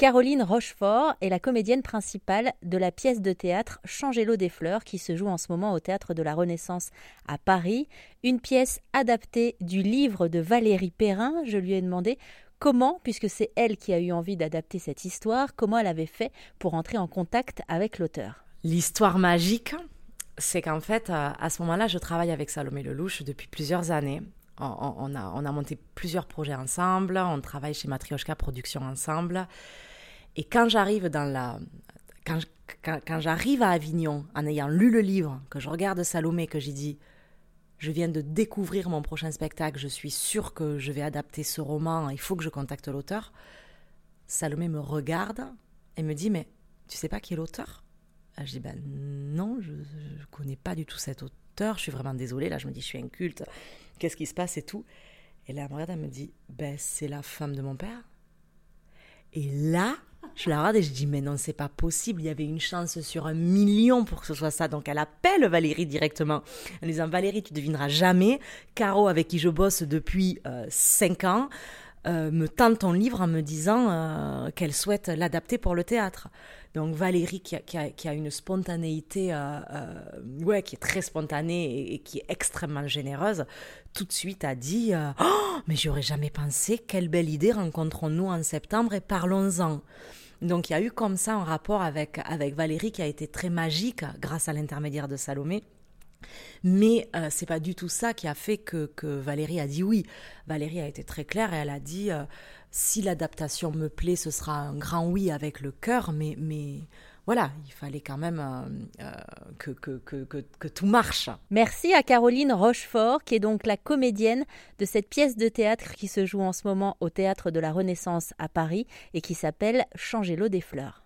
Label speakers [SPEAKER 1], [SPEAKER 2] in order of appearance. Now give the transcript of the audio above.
[SPEAKER 1] Caroline Rochefort est la comédienne principale de la pièce de théâtre Changer l'eau des fleurs qui se joue en ce moment au théâtre de la Renaissance à Paris, une pièce adaptée du livre de Valérie Perrin. Je lui ai demandé comment, puisque c'est elle qui a eu envie d'adapter cette histoire, comment elle avait fait pour entrer en contact avec l'auteur.
[SPEAKER 2] L'histoire magique, c'est qu'en fait, à ce moment-là, je travaille avec Salomé Lelouch depuis plusieurs années on, a, on, a, monté plusieurs projets ensemble, on travaille chez Matrioshka Productions ensemble. Et quand j'arrive à Avignon, en ayant lu le livre, que je regarde Salomé, que j'ai dit je viens de découvrir mon prochain spectacle, je suis sûre que je vais adapter ce roman, il faut que je contacte l'auteur. Salomé me regarde et me dit Mais tu sais pas qui est l'auteur? Je dis Ben non, je ne connais pas du tout cet auteur, je suis vraiment désolée, là je me dis Je suis inculte, qu'est-ce qui se passe et tout? Et là, elle me regarde, elle me dit Ben c'est la femme de mon père. Et là, je la regarde et je dis, mais non, c'est pas possible. Il y avait une chance sur un million pour que ce soit ça. Donc elle appelle Valérie directement en disant, Valérie, tu devineras jamais. Caro, avec qui je bosse depuis euh, cinq ans, euh, me tente ton livre en me disant euh, qu'elle souhaite l'adapter pour le théâtre. Donc Valérie, qui a, une spontanéité, euh, ouais, qui est très spontanée et, qui est extrêmement généreuse, tout de suite a dit oh, mais j'aurais jamais pensé, quelle belle idée, rencontrons-nous en septembre et parlons-en. Donc il y a eu comme ça un rapport avec, avec Valérie qui a été très magique grâce à l'intermédiaire de Salomé. Mais euh, c'est pas du tout ça qui a fait que, que, Valérie a dit oui. Valérie a été très claire et elle a dit euh, si l'adaptation me plaît, ce sera un grand oui avec le cœur, mais, voilà, il fallait quand même euh, que, que, que, que, tout marche.
[SPEAKER 1] Merci à Caroline Rochefort, qui est donc la comédienne de cette pièce de théâtre qui se joue en ce moment au Théâtre de la Renaissance à Paris et qui s'appelle Changer l'eau des fleurs.